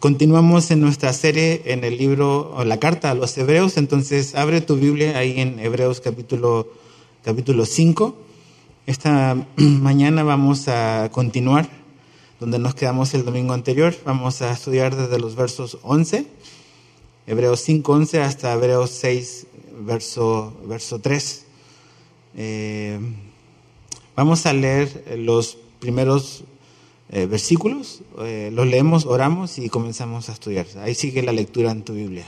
continuamos en nuestra serie en el libro o la carta a los Hebreos, entonces abre tu Biblia ahí en Hebreos capítulo, capítulo 5. Esta mañana vamos a continuar donde nos quedamos el domingo anterior. Vamos a estudiar desde los versos 11, Hebreos 5, 11 hasta Hebreos 6, verso, verso 3. Eh, vamos a leer los primeros eh, versículos, eh, los leemos, oramos y comenzamos a estudiar. Ahí sigue la lectura en tu Biblia.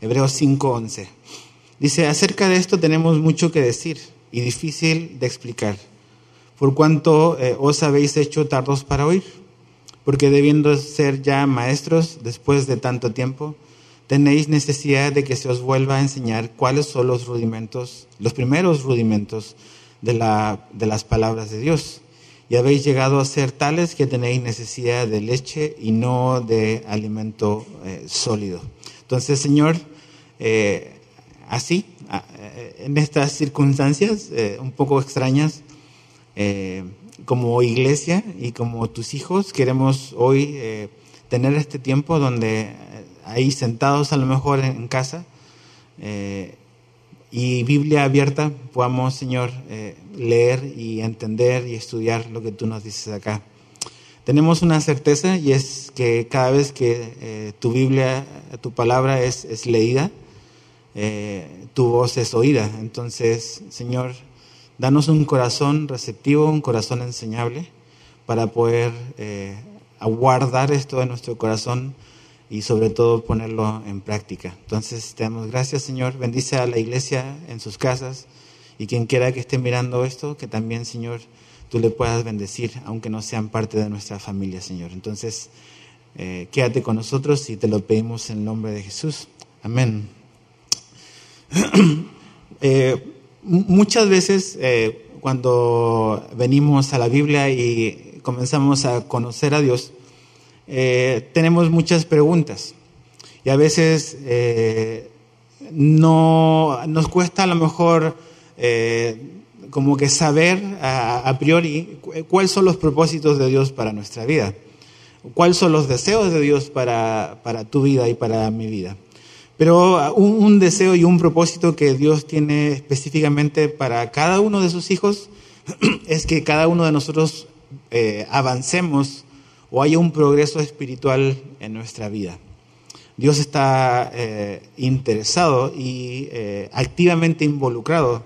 Hebreos 5:11. Dice, acerca de esto tenemos mucho que decir y difícil de explicar, por cuanto eh, os habéis hecho tardos para oír, porque debiendo ser ya maestros después de tanto tiempo, tenéis necesidad de que se os vuelva a enseñar cuáles son los rudimentos, los primeros rudimentos de, la, de las palabras de Dios y habéis llegado a ser tales que tenéis necesidad de leche y no de alimento eh, sólido. Entonces, Señor, eh, así, eh, en estas circunstancias un poco extrañas, como iglesia y como tus hijos, queremos hoy tener este tiempo donde ahí sentados a lo mejor en casa, y Biblia abierta podamos, Señor, eh, leer y entender y estudiar lo que tú nos dices acá. Tenemos una certeza y es que cada vez que eh, tu Biblia, tu palabra es, leída, eh, tu voz es oída. Entonces, Señor, danos un corazón receptivo, un corazón enseñable para poder aguardar esto en nuestro corazón y sobre todo ponerlo en práctica. Entonces, te damos gracias, Señor. Bendice a la iglesia en sus casas y quien quiera que esté mirando esto, que también, Señor, tú le puedas bendecir, aunque no sean parte de nuestra familia, Señor. Entonces, eh, quédate con nosotros y te lo pedimos en el nombre de Jesús. Amén. Eh, muchas veces eh, cuando venimos a la Biblia y comenzamos a conocer a Dios, eh, tenemos muchas preguntas y a veces eh, no nos cuesta a lo mejor eh, como que saber a, priori cuáles son los propósitos de Dios para nuestra vida, cuáles son los deseos de Dios para, para tu vida y para mi vida. Pero un, deseo y un propósito que Dios tiene específicamente para cada uno de sus hijos es que cada uno de nosotros avancemos o haya un progreso espiritual en nuestra vida. Dios está eh, interesado y eh, activamente involucrado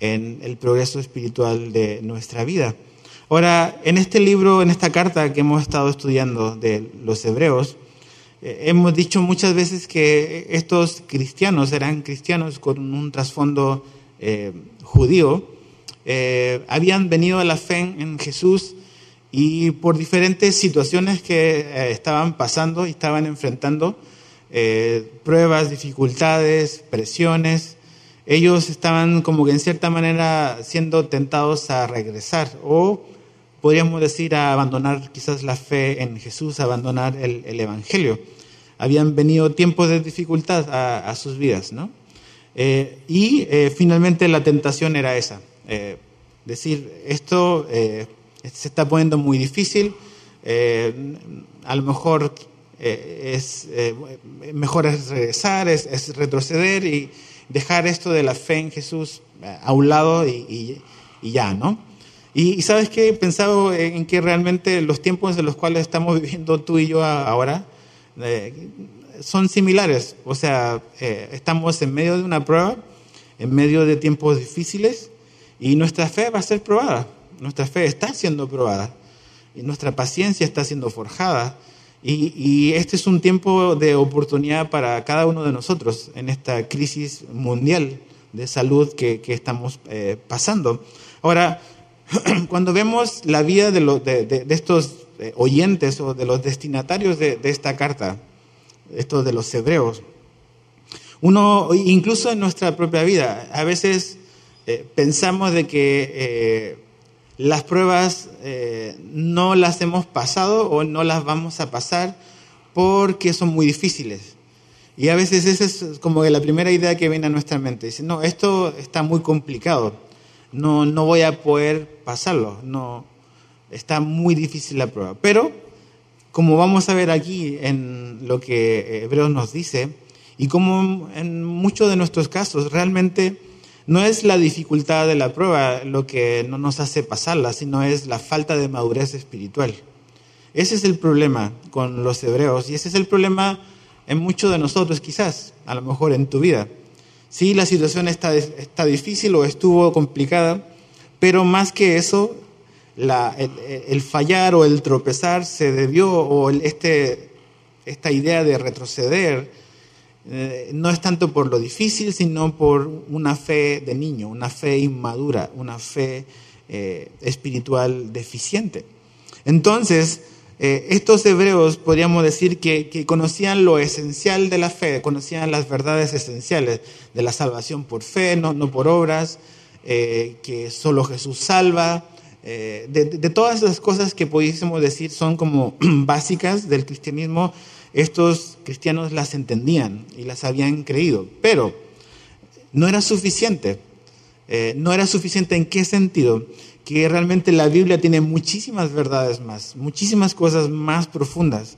en el progreso espiritual de nuestra vida. Ahora, en este libro, en esta carta que hemos estado estudiando de los hebreos, eh, hemos dicho muchas veces que estos cristianos eran cristianos con un trasfondo judío, habían venido a la fe en Jesús y por diferentes situaciones que eh, estaban pasando y estaban enfrentando, eh, pruebas, dificultades, presiones, ellos estaban como que en cierta manera siendo tentados a regresar o podríamos decir a abandonar quizás la fe en Jesús, a abandonar el, Evangelio. Habían venido tiempos de dificultad a, sus vidas, ¿no? Eh, y finalmente la tentación era esa, decir, esto se está poniendo muy difícil, eh, a lo mejor eh, es eh, mejor es regresar, es, retroceder y dejar esto de la fe en Jesús a un lado y, ya, ¿no? Y, sabes qué, he pensado en que realmente los tiempos de los cuales estamos viviendo tú y yo ahora son similares, o sea, estamos en medio de una prueba, en medio de tiempos difíciles y nuestra fe va a ser probada nuestra fe está siendo probada y nuestra paciencia está siendo forjada. Y, este es un tiempo de oportunidad para cada uno de nosotros en esta crisis mundial de salud que, estamos eh, pasando. Ahora, cuando vemos la vida de, estos eh, oyentes o de los destinatarios de, esta carta, estos de los hebreos, uno, incluso en nuestra propia vida, a veces eh, pensamos de que las pruebas eh, no las hemos pasado o no las vamos a pasar porque son muy difíciles. Y a veces esa es como que la primera idea que viene a nuestra mente. Dice, no, esto está muy complicado, no, no voy a poder pasarlo, no, está muy difícil la prueba. Pero como vamos a ver aquí en lo que Hebreos nos dice, y como en muchos de nuestros casos, realmente no es la dificultad de la prueba lo que no nos hace pasarla, sino es la falta de madurez espiritual. Ese es el problema con los hebreos y ese es el problema en muchos de nosotros quizás, a lo mejor en tu vida. Sí, la situación está, está difícil o estuvo complicada, pero más que eso, el, fallar o el tropezar se debió, o este, esta idea de retroceder, eh, no es tanto por lo difícil, sino por una fe de niño, una fe inmadura, una fe eh, espiritual deficiente. Entonces, eh, estos hebreos podríamos decir que, conocían lo esencial de la fe, conocían las verdades esenciales de la salvación por fe, no, no por obras, que solo Jesús salva, de, de, todas las cosas que pudiésemos decir son como básicas del cristianismo, estos cristianos las entendían y las habían creído, pero no era suficiente. Eh, no era suficiente en qué sentido? Que realmente la Biblia tiene muchísimas verdades más, muchísimas cosas más profundas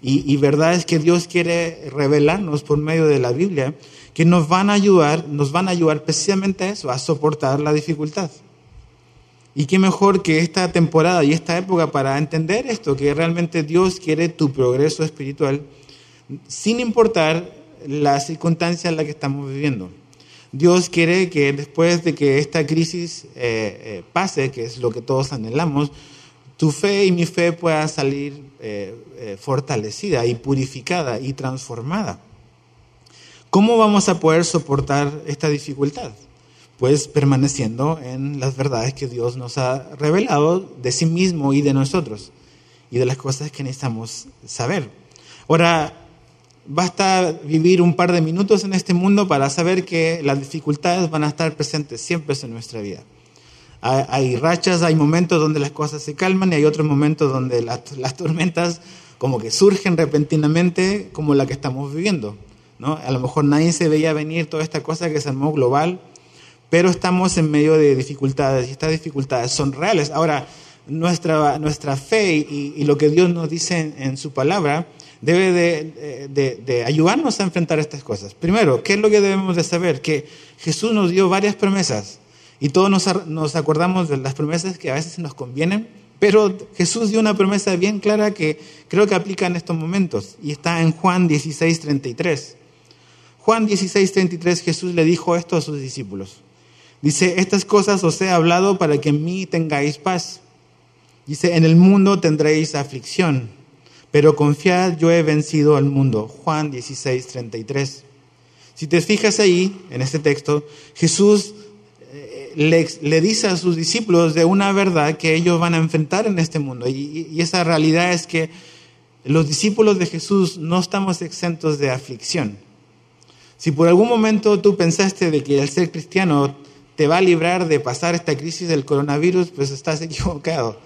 y, y verdades que Dios quiere revelarnos por medio de la Biblia que nos van a ayudar, nos van a ayudar precisamente a eso, a soportar la dificultad. Y qué mejor que esta temporada y esta época para entender esto, que realmente Dios quiere tu progreso espiritual sin importar la circunstancia en la que estamos viviendo. Dios quiere que después de que esta crisis eh, eh, pase, que es lo que todos anhelamos, tu fe y mi fe pueda salir eh, fortalecida y purificada y transformada. ¿Cómo vamos a poder soportar esta dificultad? Pues permaneciendo en las verdades que Dios nos ha revelado de sí mismo y de nosotros y de las cosas que necesitamos saber. Ahora, basta vivir un par de minutos en este mundo para saber que las dificultades van a estar presentes siempre en nuestra vida. Hay, rachas, hay momentos donde las cosas se calman y hay otros momentos donde las, tormentas como que surgen repentinamente como la que estamos viviendo. ¿no? A lo mejor nadie se veía venir toda esta cosa que se armó global pero estamos en medio de dificultades y estas dificultades son reales. Ahora, nuestra, nuestra fe y, lo que Dios nos dice en, su palabra debe de, ayudarnos a enfrentar estas cosas. Primero, ¿qué es lo que debemos de saber? Que Jesús nos dio varias promesas y todos nos, nos acordamos de las promesas que a veces nos convienen, pero Jesús dio una promesa bien clara que creo que aplica en estos momentos y está en Juan 16, 33. Juan 16, 33, Jesús le dijo esto a sus discípulos. Dice, estas cosas os he hablado para que en mí tengáis paz. Dice, en el mundo tendréis aflicción, pero confiad, yo he vencido al mundo. Juan 16, 33. Si te fijas ahí, en este texto, Jesús eh, le, dice a sus discípulos de una verdad que ellos van a enfrentar en este mundo. Y, y esa realidad es que los discípulos de Jesús no estamos exentos de aflicción. Si por algún momento tú pensaste de que el ser cristiano te va a librar de pasar esta crisis del coronavirus, pues estás equivocado.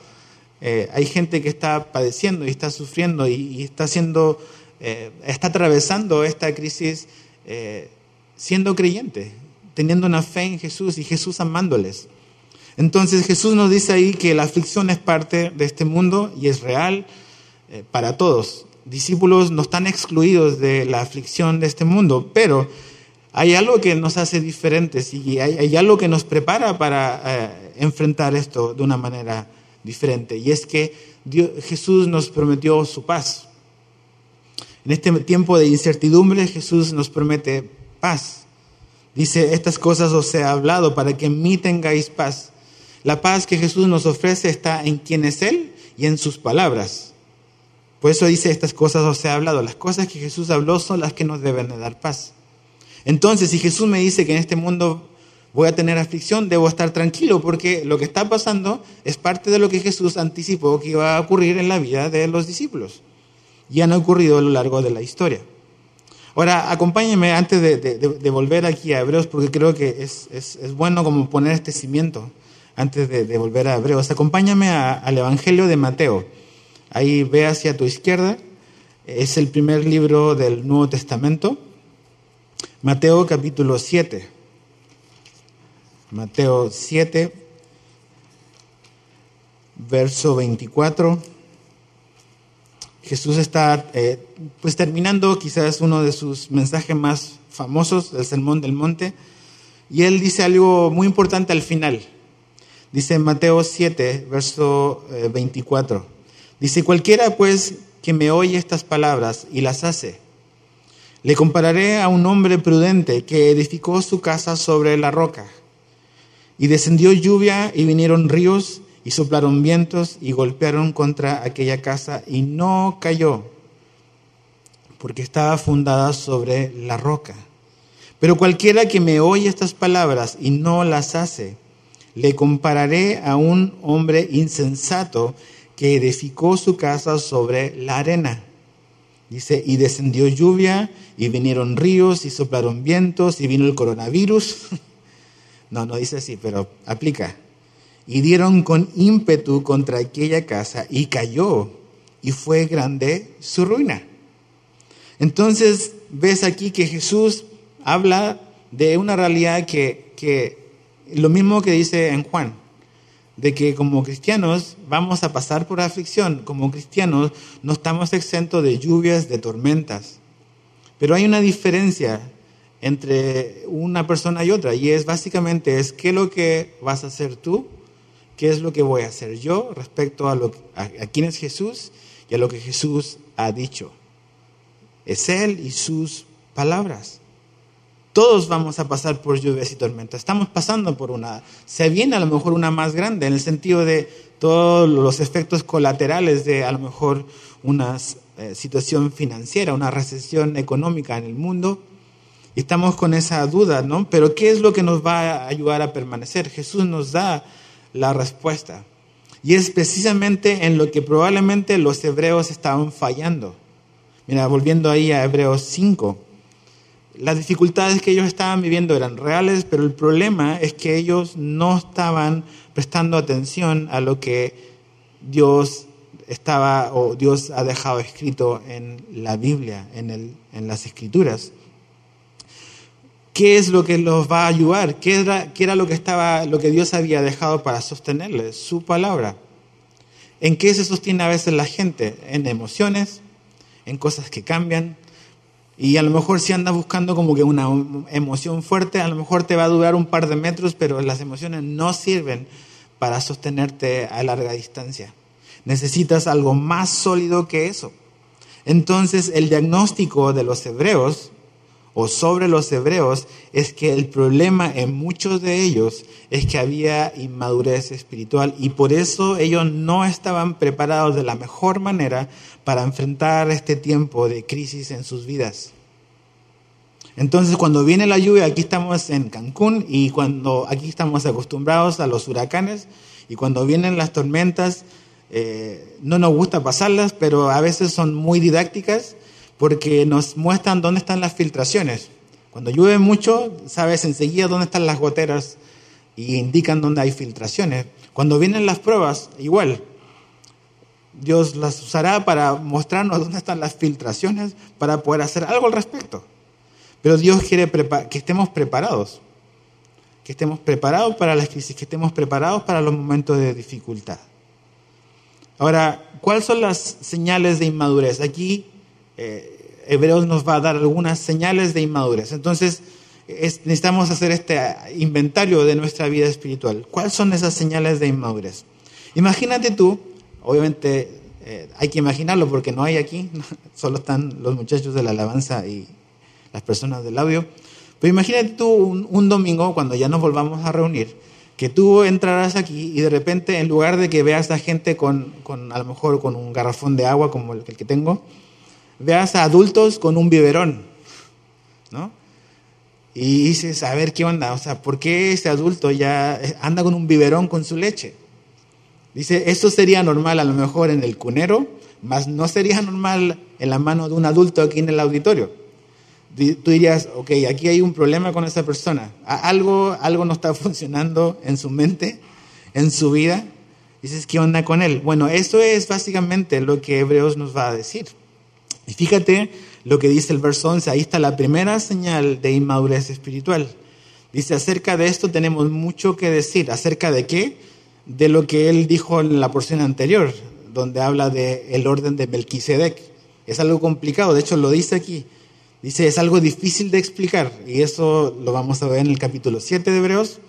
Eh, hay gente que está padeciendo y está sufriendo y, está siendo, eh, está atravesando esta crisis eh, siendo creyente, teniendo una fe en Jesús y Jesús amándoles. Entonces Jesús nos dice ahí que la aflicción es parte de este mundo y es real para todos. Discípulos no están excluidos de la aflicción de este mundo, pero hay algo que nos hace diferentes y hay, algo que nos prepara para eh, enfrentar esto de una manera diferente. Y es que Jesús nos prometió su paz. En este tiempo de incertidumbre Jesús nos promete paz. Dice, estas cosas os he hablado para que en mí tengáis paz. La paz que Jesús nos ofrece está en quién es Él y en sus palabras. Por eso dice, estas cosas os he hablado. Las cosas que Jesús habló son las que nos deben de dar paz. Entonces, si Jesús me dice que en este mundo voy a tener aflicción, debo estar tranquilo porque lo que está pasando es parte de lo que Jesús anticipó que iba a ocurrir en la vida de los discípulos. Y han ocurrido a lo largo de la historia. Ahora, acompáñenme antes de, volver aquí a Hebreos, porque creo que es, bueno como poner este cimiento antes de, volver a Hebreos. Acompáñame al Evangelio de Mateo. Ahí ve hacia tu izquierda. Es el primer libro del Nuevo Testamento. Mateo capítulo 7. Mateo 7, verso 24. Jesús está eh, pues terminando quizás uno de sus mensajes más famosos, el Sermón del Monte, y él dice algo muy importante al final. Dice Mateo 7, verso 24. Eh, dice, cualquiera pues que me oye estas palabras y las hace, le compararé a un hombre prudente que edificó su casa sobre la roca. Y descendió lluvia y vinieron ríos y soplaron vientos y golpearon contra aquella casa y no cayó, porque estaba fundada sobre la roca. Pero cualquiera que me oye estas palabras y no las hace, le compararé a un hombre insensato que edificó su casa sobre la arena. Dice, y descendió lluvia, y vinieron ríos, y soplaron vientos, y vino el coronavirus. No, no dice así, pero aplica. Y dieron con ímpetu contra aquella casa, y cayó, y fue grande su ruina. Entonces, ves aquí que Jesús habla de una realidad que, que lo mismo que dice en Juan, de que como cristianos vamos a pasar por aflicción, como cristianos no estamos exentos de lluvias, de tormentas. Pero hay una diferencia entre una persona y otra y es básicamente es qué es lo que vas a hacer tú, qué es lo que voy a hacer yo respecto a, lo, a, a quién es Jesús y a lo que Jesús ha dicho. Es Él y sus palabras. Todos vamos a pasar por lluvias y tormentas. Estamos pasando por una. Se viene a lo mejor una más grande en el sentido de todos los efectos colaterales de a lo mejor una eh, situación financiera, una recesión económica en el mundo. Y estamos con esa duda, ¿no? Pero ¿qué es lo que nos va a ayudar a permanecer? Jesús nos da la respuesta. Y es precisamente en lo que probablemente los hebreos estaban fallando. Mira, volviendo ahí a Hebreos 5 las dificultades que ellos estaban viviendo eran reales, pero el problema es que ellos no estaban prestando atención a lo que Dios estaba o Dios ha dejado escrito en la Biblia, en, el, en las Escrituras. ¿Qué es lo que los va a ayudar? ¿Qué era, qué era lo, que estaba, lo que Dios había dejado para sostenerles? Su palabra. ¿En qué se sostiene a veces la gente? En emociones, en cosas que cambian, y a lo mejor si andas buscando como que una emoción fuerte, a lo mejor te va a durar un par de metros, pero las emociones no sirven para sostenerte a larga distancia. Necesitas algo más sólido que eso. Entonces el diagnóstico de los hebreos o sobre los hebreos es que el problema en muchos de ellos es que había inmadurez espiritual y por eso ellos no estaban preparados de la mejor manera para enfrentar este tiempo de crisis en sus vidas. Entonces, cuando viene la lluvia, aquí estamos en Cancún y cuando aquí estamos acostumbrados a los huracanes y cuando vienen las tormentas, eh, no nos gusta pasarlas, pero a veces son muy didácticas porque nos muestran dónde están las filtraciones. Cuando llueve mucho, sabes enseguida dónde están las goteras y indican dónde hay filtraciones. Cuando vienen las pruebas, igual. Dios las usará para mostrarnos dónde están las filtraciones para poder hacer algo al respecto. Pero Dios quiere que estemos preparados, que estemos preparados para las crisis, que estemos preparados para los momentos de dificultad. Ahora, ¿cuáles son las señales de inmadurez? Aquí eh, Hebreos nos va a dar algunas señales de inmadurez. Entonces, necesitamos hacer este inventario de nuestra vida espiritual. ¿Cuáles son esas señales de inmadurez? Imagínate tú, obviamente eh, hay que imaginarlo porque no hay aquí, solo están los muchachos de la alabanza y las personas del audio. Pero imagínate tú un, domingo, cuando ya nos volvamos a reunir, que tú entrarás aquí y de repente, en lugar de que veas a gente con, con a lo mejor con un garrafón de agua como el, que tengo, veas a adultos con un biberón, ¿no? Y dices, a ver qué onda, o sea, ¿por qué ese adulto ya anda con un biberón con su leche? Dice, esto sería normal a lo mejor en el cunero, mas no sería normal en la mano de un adulto aquí en el auditorio tú dirías, ok, aquí hay un problema con esa persona. Algo, algo no está funcionando en su mente, en su vida. Dices, ¿qué onda con él? Bueno, eso es básicamente lo que Hebreos nos va a decir. Y fíjate lo que dice el verso 11, ahí está la primera señal de inmadurez espiritual. Dice, acerca de esto tenemos mucho que decir. ¿Acerca de qué? De lo que él dijo en la porción anterior, donde habla del el orden de Melquisedec. Es algo complicado, de hecho lo dice aquí. Dice, es algo difícil de explicar y eso lo vamos a ver en el capítulo 7 de Hebreos.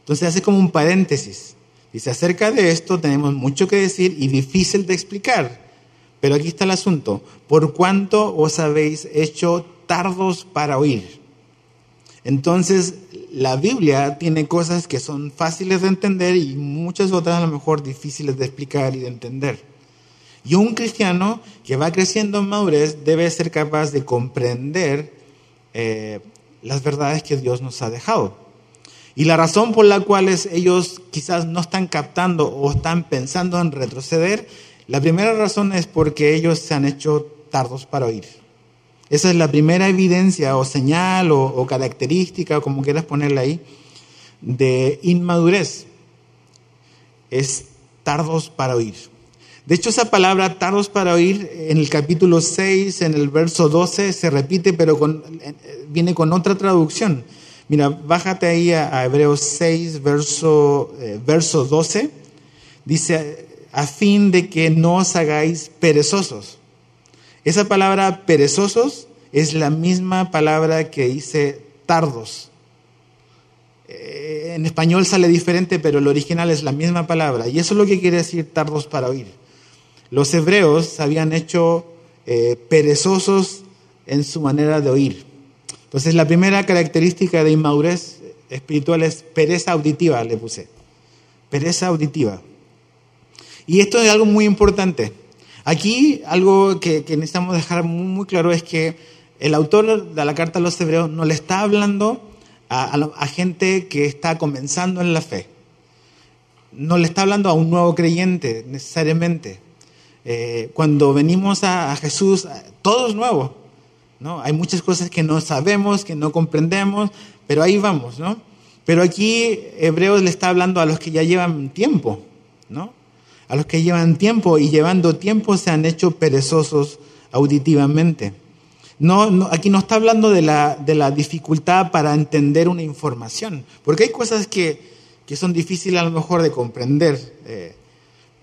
Entonces hace como un paréntesis. Dice, acerca de esto tenemos mucho que decir y difícil de explicar. Pero aquí está el asunto. ¿Por cuánto os habéis hecho tardos para oír? Entonces, la Biblia tiene cosas que son fáciles de entender y muchas otras a lo mejor difíciles de explicar y de entender. Y un cristiano que va creciendo en madurez debe ser capaz de comprender eh, las verdades que Dios nos ha dejado. Y la razón por la cual ellos quizás no están captando o están pensando en retroceder, la primera razón es porque ellos se han hecho tardos para oír. Esa es la primera evidencia o señal o, característica, o como quieras ponerla ahí, de inmadurez. Es tardos para oír. De hecho, esa palabra tardos para oír en el capítulo 6, en el verso 12, se repite, pero viene con otra traducción. Mira, bájate ahí a, Hebreos 6, verso, eh, verso 12. Dice, a fin de que no os hagáis perezosos. Esa palabra perezosos es la misma palabra que dice tardos. Eh, en español sale diferente, pero el original es la misma palabra. Y eso es lo que quiere decir tardos para oír. Los hebreos habían hecho eh, perezosos en su manera de oír. Entonces la primera característica de inmadurez espiritual es pereza auditiva, le puse. Pereza auditiva. Y esto es algo muy importante. Aquí algo que, necesitamos dejar muy, claro es que el autor de la carta a los hebreos no le está hablando a, gente que está comenzando en la fe. No le está hablando a un nuevo creyente necesariamente. Eh, cuando venimos a, Jesús, todo es nuevo. ¿no? Hay muchas cosas que no sabemos, que no comprendemos, pero ahí vamos. ¿no? Pero aquí Hebreos le está hablando a los que ya llevan tiempo. ¿no? A los que llevan tiempo y llevando tiempo se han hecho perezosos auditivamente. No, aquí no está hablando de la, de dificultad para entender una información, porque hay cosas que, que son difíciles a lo mejor de comprender, eh,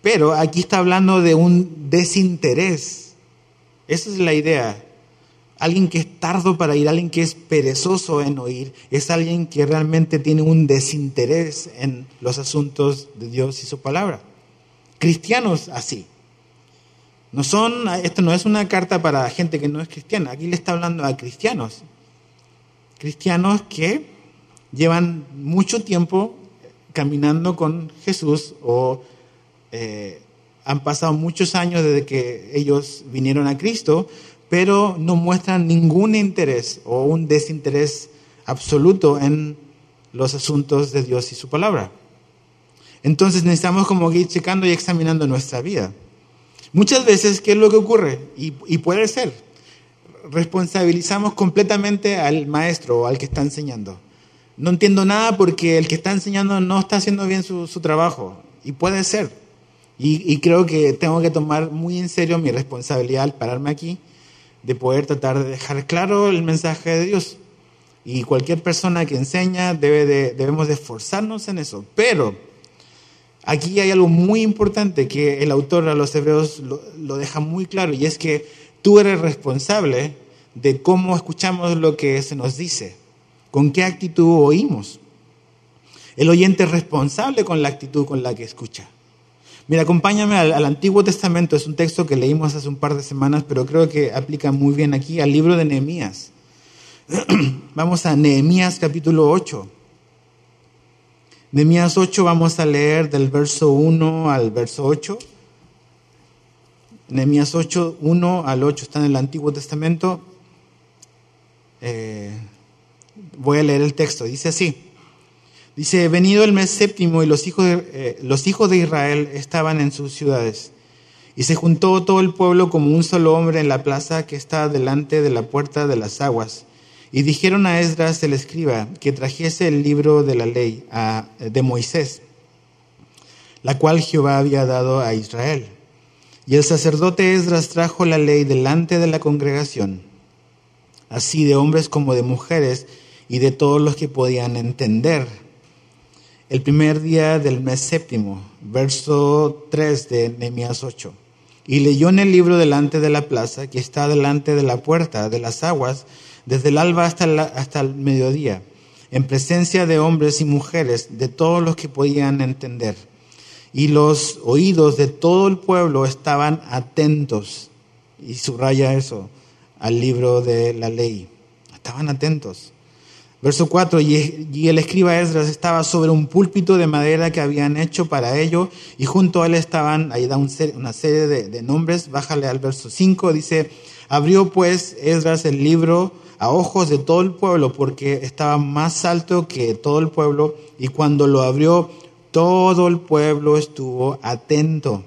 pero aquí está hablando de un desinterés. Esa es la idea. Alguien que es tardo para ir, alguien que es perezoso en oír, es alguien que realmente tiene un desinterés en los asuntos de Dios y su palabra cristianos así. No son, esto no es una carta para gente que no es cristiana, aquí le está hablando a cristianos. Cristianos que llevan mucho tiempo caminando con Jesús o eh, han pasado muchos años desde que ellos vinieron a Cristo, pero no muestran ningún interés o un desinterés absoluto en los asuntos de Dios y su palabra. Entonces necesitamos como ir checando y examinando nuestra vida. Muchas veces, ¿qué es lo que ocurre? Y, puede ser, responsabilizamos completamente al maestro o al que está enseñando. No entiendo nada porque el que está enseñando no está haciendo bien su, trabajo. Y puede ser. Y, y, creo que tengo que tomar muy en serio mi responsabilidad al pararme aquí, de poder tratar de dejar claro el mensaje de Dios. Y cualquier persona que enseña debe de, debemos de esforzarnos en eso. Pero Aquí hay algo muy importante que el autor a los hebreos lo, deja muy claro y es que tú eres responsable de cómo escuchamos lo que se nos dice, con qué actitud oímos. El oyente es responsable con la actitud con la que escucha. Mira, acompáñame al, al, Antiguo Testamento, es un texto que leímos hace un par de semanas, pero creo que aplica muy bien aquí al libro de Nehemías. Vamos a Nehemías capítulo 8. Nehemías 8 vamos a leer del verso 1 al verso 8. Nehemías 8, 1 al 8 está en el Antiguo Testamento. Eh, voy a leer el texto. Dice así. Dice, venido el mes séptimo y los hijos, de, eh, los hijos de Israel estaban en sus ciudades. Y se juntó todo el pueblo como un solo hombre en la plaza que está delante de la puerta de las aguas y dijeron a Esdras el escriba que trajese el libro de la ley de Moisés, la cual Jehová había dado a Israel. Y el sacerdote Esdras trajo la ley delante de la congregación, así de hombres como de mujeres y de todos los que podían entender. El primer día del mes séptimo, verso 3 de Nehemías 8. Y leyó en el libro delante de la plaza, que está delante de la puerta de las aguas, desde el alba hasta, hasta el mediodía, en presencia de hombres y mujeres, de todos los que podían entender. Y los oídos de todo el pueblo estaban atentos, y subraya eso, al libro de la ley. Estaban atentos. Verso 4, y el escriba Esdras estaba sobre un púlpito de madera que habían hecho para ello, y junto a él estaban, ahí da una serie de, nombres, bájale al verso 5, dice, abrió pues Esdras el libro a ojos de todo el pueblo, porque estaba más alto que todo el pueblo, y cuando lo abrió, todo el pueblo estuvo atento.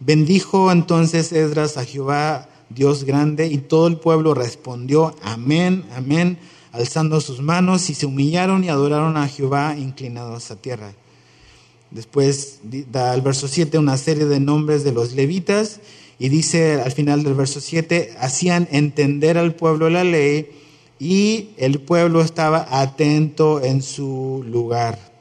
Bendijo entonces Esdras a Jehová, Dios grande, y todo el pueblo respondió, amén, amén alzando sus manos y se humillaron y adoraron a Jehová inclinados a tierra. Después da al verso 7 una serie de nombres de los levitas y dice al final del verso 7, hacían entender al pueblo la ley y el pueblo estaba atento en su lugar.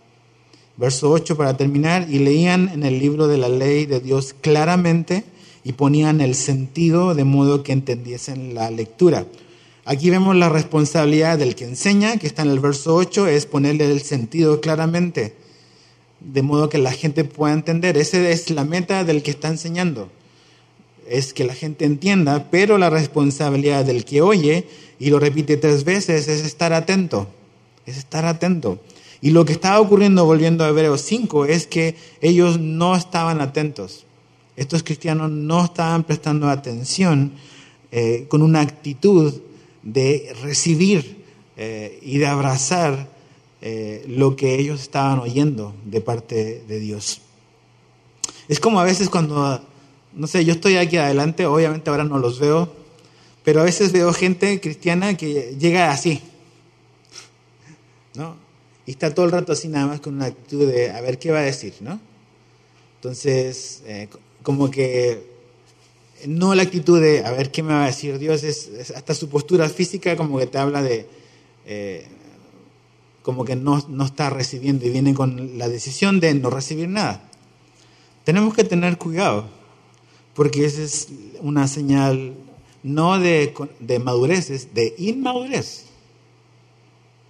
Verso 8 para terminar, y leían en el libro de la ley de Dios claramente y ponían el sentido de modo que entendiesen la lectura. Aquí vemos la responsabilidad del que enseña, que está en el verso 8, es ponerle el sentido claramente, de modo que la gente pueda entender. Esa es la meta del que está enseñando, es que la gente entienda, pero la responsabilidad del que oye, y lo repite tres veces, es estar atento, es estar atento. Y lo que estaba ocurriendo, volviendo a Hebreos 5, es que ellos no estaban atentos. Estos cristianos no estaban prestando atención eh, con una actitud de recibir eh, y de abrazar eh, lo que ellos estaban oyendo de parte de Dios. Es como a veces cuando, no sé, yo estoy aquí adelante, obviamente ahora no los veo, pero a veces veo gente cristiana que llega así, ¿no? Y está todo el rato así nada más con una actitud de a ver qué va a decir, ¿no? Entonces, eh, como que no la actitud de a ver qué me va a decir Dios, es, hasta su postura física como que te habla de, eh, como que no, no, está recibiendo y viene con la decisión de no recibir nada. Tenemos que tener cuidado, porque esa es una señal no de, de madurez, es de inmadurez.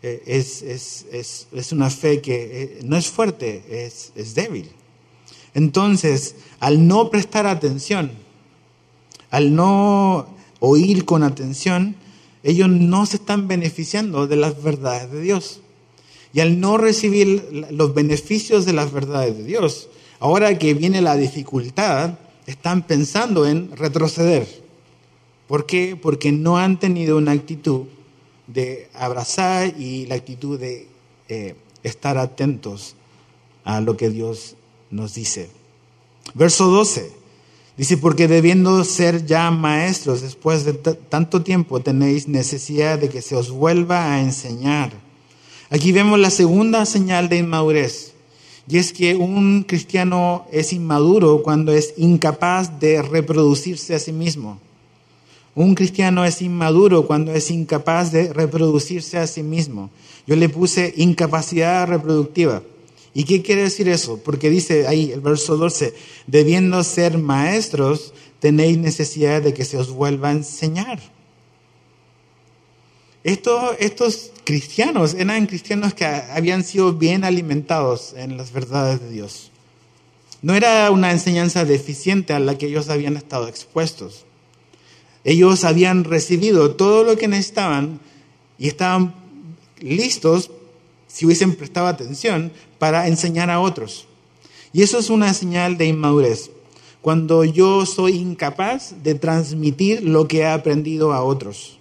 Eh, es, es, es, es, una fe que eh, no es fuerte, es débil. Entonces, al no prestar atención, al no oír con atención, ellos no se están beneficiando de las verdades de Dios. Y al no recibir los beneficios de las verdades de Dios, ahora que viene la dificultad, están pensando en retroceder. ¿Por qué? Porque no han tenido una actitud de abrazar y la actitud de eh, estar atentos a lo que Dios nos dice. Verso 12. Dice, porque debiendo ser ya maestros después de tanto tiempo tenéis necesidad de que se os vuelva a enseñar. Aquí vemos la segunda señal de inmadurez. Y es que un cristiano es inmaduro cuando es incapaz de reproducirse a sí mismo. Un cristiano es inmaduro cuando es incapaz de reproducirse a sí mismo. Yo le puse incapacidad reproductiva. ¿Y qué quiere decir eso? Porque dice ahí el verso 12, debiendo ser maestros, tenéis necesidad de que se os vuelva a enseñar. Estos cristianos eran cristianos que habían sido bien alimentados en las verdades de Dios. No era una enseñanza deficiente a la que ellos habían estado expuestos. Ellos habían recibido todo lo que necesitaban y estaban listos si hubiesen prestado atención, para enseñar a otros. Y eso es una señal de inmadurez. Cuando yo soy incapaz de transmitir lo que he aprendido a otros.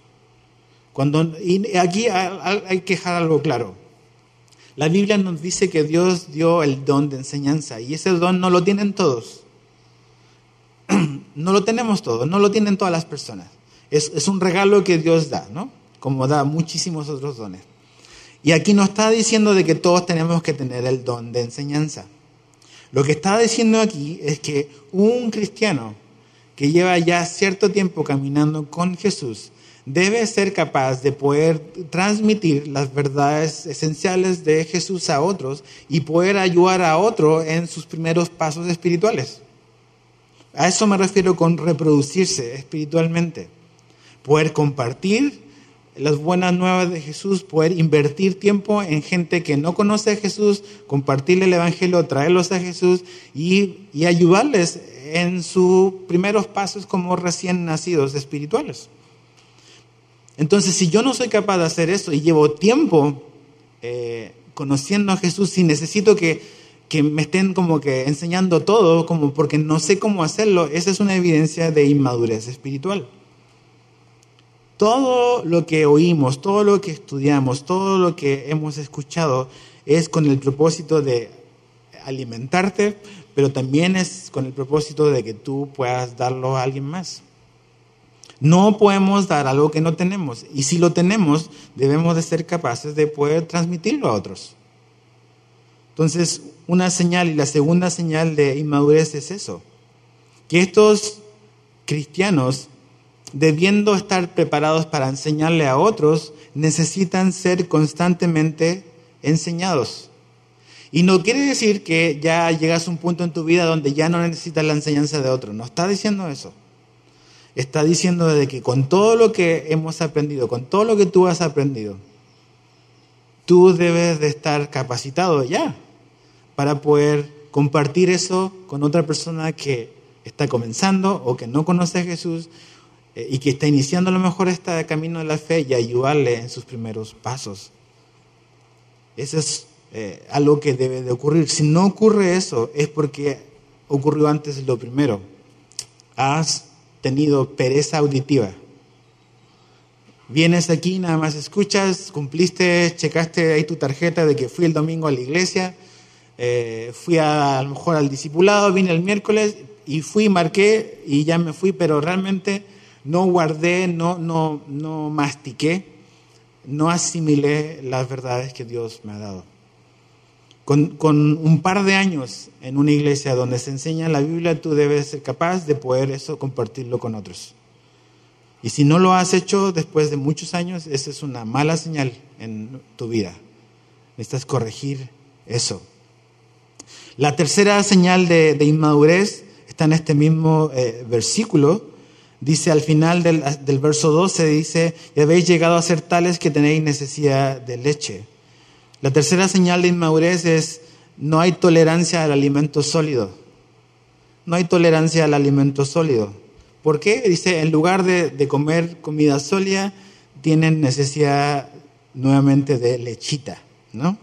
Cuando, y aquí hay que dejar algo claro. La Biblia nos dice que Dios dio el don de enseñanza y ese don no lo tienen todos. No lo tenemos todos, no lo tienen todas las personas. Es, es un regalo que Dios da, ¿no? Como da muchísimos otros dones. Y aquí no está diciendo de que todos tenemos que tener el don de enseñanza. Lo que está diciendo aquí es que un cristiano que lleva ya cierto tiempo caminando con Jesús debe ser capaz de poder transmitir las verdades esenciales de Jesús a otros y poder ayudar a otro en sus primeros pasos espirituales. A eso me refiero con reproducirse espiritualmente. Poder compartir las buenas nuevas de Jesús, poder invertir tiempo en gente que no conoce a Jesús, compartirle el Evangelio, traerlos a Jesús y, y ayudarles en sus primeros pasos como recién nacidos espirituales. Entonces, si yo no soy capaz de hacer eso y llevo tiempo eh, conociendo a Jesús y necesito que, que, me estén como que enseñando todo, como porque no sé cómo hacerlo, esa es una evidencia de inmadurez espiritual. Todo lo que oímos, todo lo que estudiamos, todo lo que hemos escuchado es con el propósito de alimentarte, pero también es con el propósito de que tú puedas darlo a alguien más. No podemos dar algo que no tenemos. Y si lo tenemos, debemos de ser capaces de poder transmitirlo a otros. Entonces, una señal y la segunda señal de inmadurez es eso. Que estos cristianos, debiendo estar preparados para enseñarle a otros, necesitan ser constantemente enseñados. Y no quiere decir que ya llegas a un punto en tu vida donde ya no necesitas la enseñanza de otros. No está diciendo eso está diciendo de que con todo lo que hemos aprendido, con todo lo que tú has aprendido, tú debes de estar capacitado ya para poder compartir eso con otra persona que está comenzando o que no conoce a Jesús eh, y que está iniciando a lo mejor este camino de la fe y ayudarle en sus primeros pasos. Eso es eh, algo que debe de ocurrir. Si no ocurre eso, es porque ocurrió antes lo primero. Has tenido pereza auditiva. Vienes aquí, nada más escuchas, cumpliste, checaste ahí tu tarjeta de que fui el domingo a la iglesia, eh, fui a, lo mejor al discipulado, vine el miércoles y fui, marqué y ya me fui, pero realmente no guardé, no, no, no mastiqué, no asimilé las verdades que Dios me ha dado. Con, un par de años en una iglesia donde se enseña la Biblia, tú debes ser capaz de poder eso compartirlo con otros. Y si no lo has hecho después de muchos años, esa es una mala señal en tu vida. Necesitas corregir eso. La tercera señal de, inmadurez está en este mismo eh, versículo. Dice al final del, del verso 12, dice, y habéis llegado a ser tales que tenéis necesidad de leche la tercera señal de inmadurez es no hay tolerancia al alimento sólido. No hay tolerancia al alimento sólido. ¿Por qué? Dice, en lugar de, comer comida sólida, tienen necesidad nuevamente de lechita, ¿no?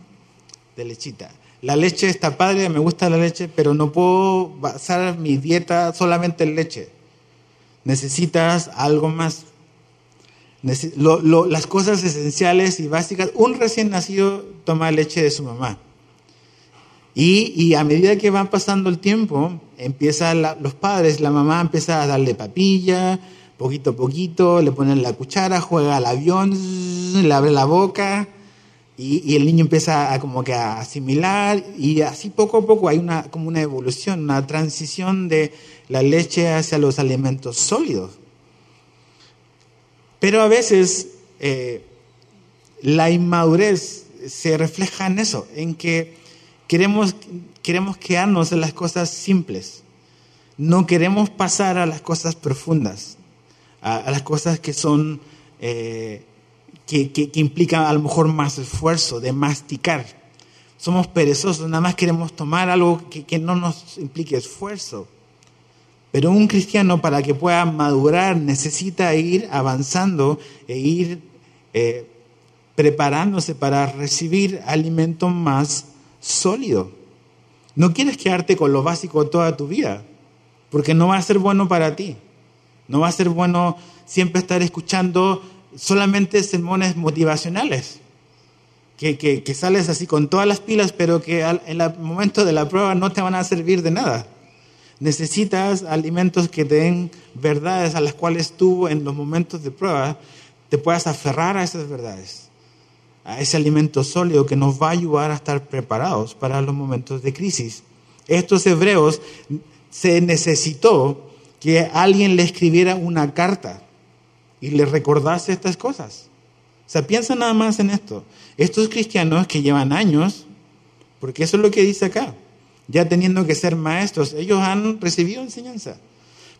De lechita. La leche está padre, me gusta la leche, pero no puedo basar mi dieta solamente en leche. Necesitas algo más las cosas esenciales y básicas. Un recién nacido toma leche de su mamá. Y, a medida que va pasando el tiempo, empiezan los padres, la mamá empieza a darle papilla, poquito a poquito, le ponen la cuchara, juega al avión, le abre la boca y, el niño empieza a como que a asimilar y así poco a poco hay una, como una evolución, una transición de la leche hacia los alimentos sólidos. Pero a veces eh, la inmadurez se refleja en eso, en que queremos, queremos quedarnos en las cosas simples. No queremos pasar a las cosas profundas, a, las cosas que son, eh, que, que, implican a lo mejor más esfuerzo, de masticar. Somos perezosos, nada más queremos tomar algo que, que no nos implique esfuerzo. Pero un cristiano para que pueda madurar necesita ir avanzando e ir eh, preparándose para recibir alimento más sólido. No quieres quedarte con lo básico toda tu vida, porque no va a ser bueno para ti. No va a ser bueno siempre estar escuchando solamente sermones motivacionales, que, que sales así con todas las pilas, pero que en el momento de la prueba no te van a servir de nada. Necesitas alimentos que te den verdades a las cuales tú en los momentos de prueba te puedas aferrar a esas verdades, a ese alimento sólido que nos va a ayudar a estar preparados para los momentos de crisis. Estos hebreos se necesitó que alguien le escribiera una carta y les recordase estas cosas. O sea, piensa nada más en esto. Estos cristianos que llevan años, porque eso es lo que dice acá, ya teniendo que ser maestros, ellos han recibido enseñanza.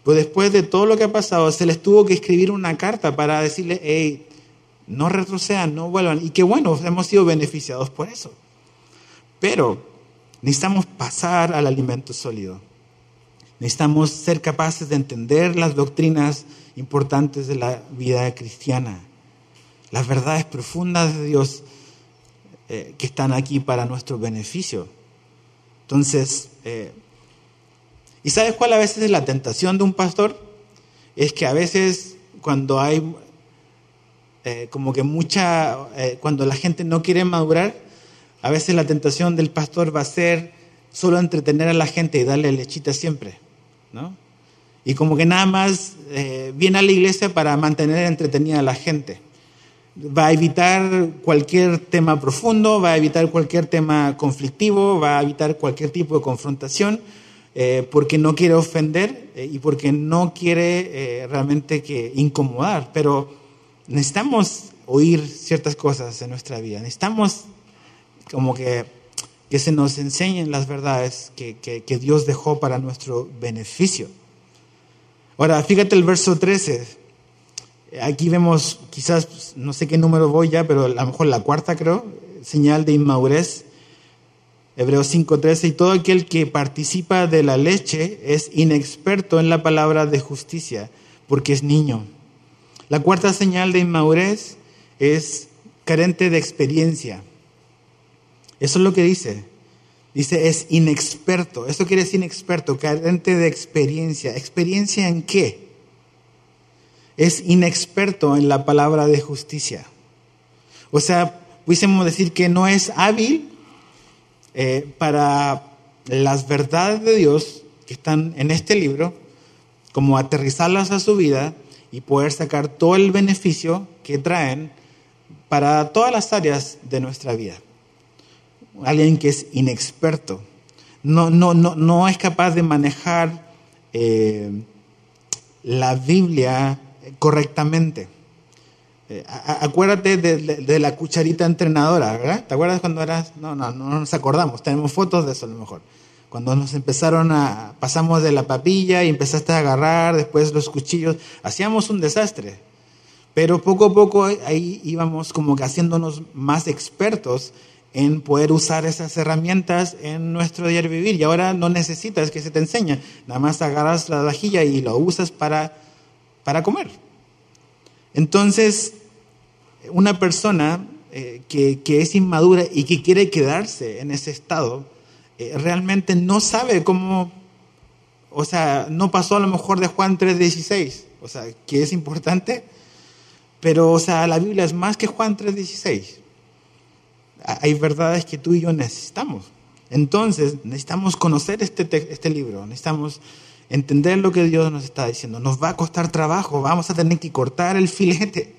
Pues después de todo lo que ha pasado, se les tuvo que escribir una carta para decirle, hey, no retrocedan, no vuelvan. Y qué bueno, hemos sido beneficiados por eso. Pero necesitamos pasar al alimento sólido. Necesitamos ser capaces de entender las doctrinas importantes de la vida cristiana, las verdades profundas de Dios eh, que están aquí para nuestro beneficio. Entonces, eh, ¿y sabes cuál a veces es la tentación de un pastor? Es que a veces cuando hay eh, como que mucha, cuando la gente no quiere madurar, a veces la tentación del pastor va a ser solo entretener a la gente y darle lechita siempre. ¿no? Y como que nada más eh, viene a la iglesia para mantener entretenida a la gente. Va a evitar cualquier tema profundo, va a evitar cualquier tema conflictivo, va a evitar cualquier tipo de confrontación, eh, porque no quiere ofender eh, y porque no quiere realmente que incomodar. Pero necesitamos oír ciertas cosas en nuestra vida. Necesitamos como que que se nos enseñen las verdades que, que, Dios dejó para nuestro beneficio. Ahora, fíjate el verso 13. Aquí vemos, quizás, no sé qué número voy ya, pero a lo mejor la cuarta creo, señal de inmadurez. Hebreos 5:13, y todo aquel que participa de la leche es inexperto en la palabra de justicia, porque es niño. La cuarta señal de inmadurez es carente de experiencia. Eso es lo que dice. Dice, es inexperto. Eso quiere decir inexperto, carente de experiencia. ¿Experiencia en qué? Es inexperto en la palabra de justicia. O sea, pudiésemos decir que no es hábil eh, para las verdades de Dios que están en este libro, como aterrizarlas a su vida y poder sacar todo el beneficio que traen para todas las áreas de nuestra vida alguien que es inexperto, no, no, no, no es capaz de manejar eh, la Biblia correctamente. Eh, acuérdate de, la cucharita entrenadora, ¿verdad? ¿Te acuerdas cuando eras? No, no, no nos acordamos, tenemos fotos de eso a lo mejor. Cuando nos empezaron a, pasamos de la papilla y empezaste a agarrar, después los cuchillos, hacíamos un desastre. Pero poco a poco ahí íbamos como que haciéndonos más expertos en poder usar esas herramientas en nuestro diario vivir. Y ahora no necesitas que se te enseñe, nada más agarras la vajilla y lo usas para, para comer. Entonces, una persona eh, que, es inmadura y que quiere quedarse en ese estado, eh, realmente no sabe cómo, o sea, no pasó a lo mejor de Juan 3.16, o sea, que es importante, pero, o sea, la Biblia es más que Juan 3.16 hay verdades que tú y yo necesitamos. Entonces, necesitamos conocer este, este libro, necesitamos entender lo que Dios nos está diciendo. Nos va a costar trabajo, vamos a tener que cortar el filete,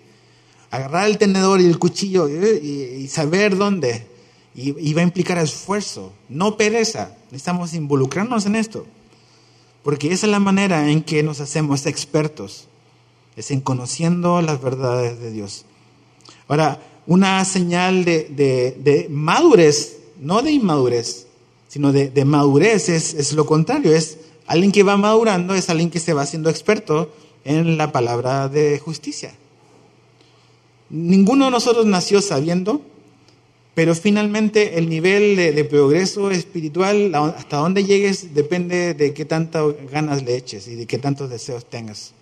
agarrar el tenedor y el cuchillo y, saber dónde. Y, va a implicar esfuerzo, no pereza. Necesitamos involucrarnos en esto, porque esa es la manera en que nos hacemos expertos, es en conociendo las verdades de Dios. Ahora, una señal de, madurez, no de inmadurez, sino de, madurez es, es, lo contrario, es alguien que va madurando, es alguien que se va haciendo experto en la palabra de justicia. Ninguno de nosotros nació sabiendo, pero finalmente el nivel de, progreso espiritual, hasta donde llegues, depende de qué tantas ganas le eches y de qué tantos deseos tengas.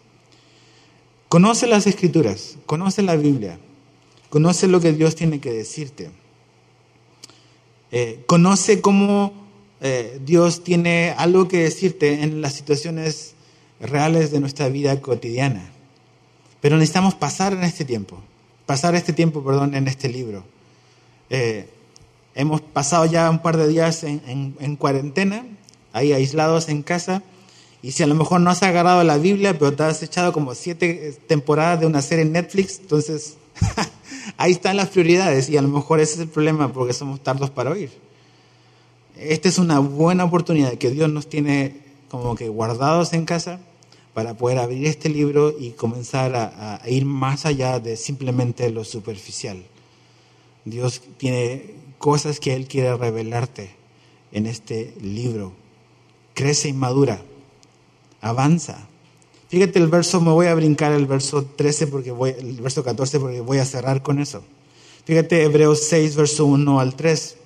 Conoce las escrituras, conoce la Biblia, Conoce lo que Dios tiene que decirte. Eh, conoce cómo eh, Dios tiene algo que decirte en las situaciones reales de nuestra vida cotidiana. Pero necesitamos pasar en este tiempo, pasar este tiempo, perdón, en este libro. Eh, hemos pasado ya un par de días en, en, cuarentena, ahí aislados en casa, y si a lo mejor no has agarrado la Biblia, pero te has echado como siete temporadas de una serie en Netflix, entonces Ahí están las prioridades y a lo mejor ese es el problema porque somos tardos para oír. Esta es una buena oportunidad que Dios nos tiene como que guardados en casa para poder abrir este libro y comenzar a, ir más allá de simplemente lo superficial. Dios tiene cosas que Él quiere revelarte en este libro. Crece y madura, avanza. Fíjate el verso, me voy a brincar el verso 13 porque voy, el verso 14 porque voy a cerrar con eso. Fíjate Hebreos 6, verso 1 al 3.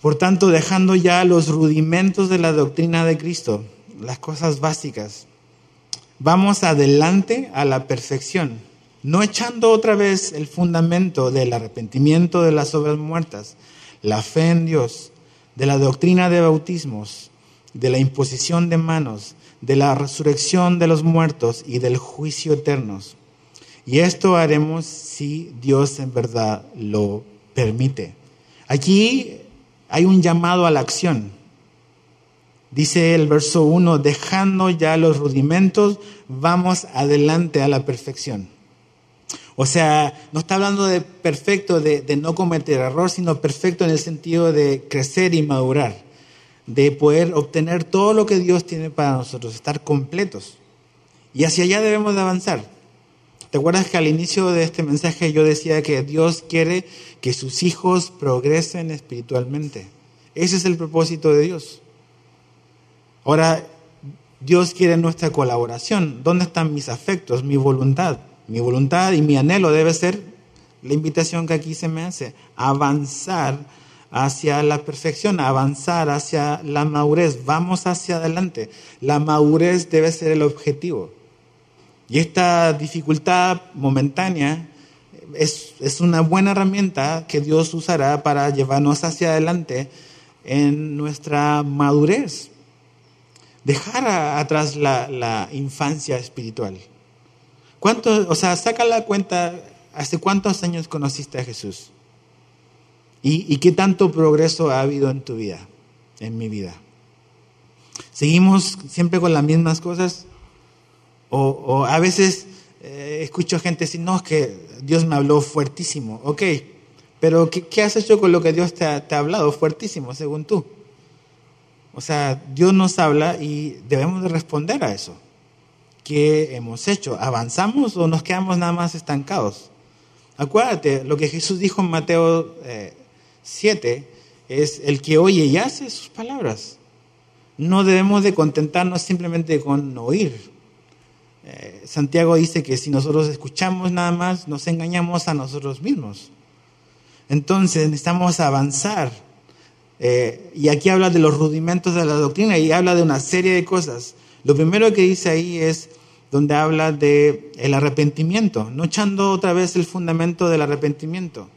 Por tanto, dejando ya los rudimentos de la doctrina de Cristo, las cosas básicas, vamos adelante a la perfección, no echando otra vez el fundamento del arrepentimiento de las obras muertas, la fe en Dios, de la doctrina de bautismos, de la imposición de manos, de la resurrección de los muertos y del juicio eterno. Y esto haremos si Dios en verdad lo permite. Aquí hay un llamado a la acción. Dice el verso 1, dejando ya los rudimentos, vamos adelante a la perfección. O sea, no está hablando de perfecto, de, de no cometer error, sino perfecto en el sentido de crecer y madurar, de poder obtener todo lo que Dios tiene para nosotros, estar completos. Y hacia allá debemos de avanzar. ¿Te acuerdas que al inicio de este mensaje yo decía que Dios quiere que sus hijos progresen espiritualmente? Ese es el propósito de Dios. Ahora, Dios quiere nuestra colaboración. ¿Dónde están mis afectos, mi voluntad? Mi voluntad y mi anhelo debe ser la invitación que aquí se me hace, avanzar hacia la perfección, avanzar hacia la madurez. Vamos hacia adelante. La madurez debe ser el objetivo. Y esta dificultad momentánea es, una buena herramienta que Dios usará para llevarnos hacia adelante en nuestra madurez. Dejar atrás la, infancia espiritual. ¿Cuánto, o sea, saca la cuenta, ¿hace cuántos años conociste a Jesús? ¿Y, ¿Y qué tanto progreso ha habido en tu vida, en mi vida? ¿Seguimos siempre con las mismas cosas? O, a veces eh, escucho gente decir, no, que Dios me habló fuertísimo. Ok, pero ¿qué, has hecho con lo que Dios te ha, hablado fuertísimo, según tú? O sea, Dios nos habla y debemos de responder a eso. ¿Qué hemos hecho? ¿Avanzamos o nos quedamos nada más estancados? Acuérdate, lo que Jesús dijo en Mateo 7 eh, es el que oye y hace sus palabras. No debemos de contentarnos simplemente con oír, eh, Santiago dice que si nosotros escuchamos nada más, nos engañamos a nosotros mismos. Entonces necesitamos avanzar. Eh, y aquí habla de los rudimentos de la doctrina y habla de una serie de cosas. Lo primero que dice ahí es donde habla de el arrepentimiento, no echando otra vez el fundamento del arrepentimiento.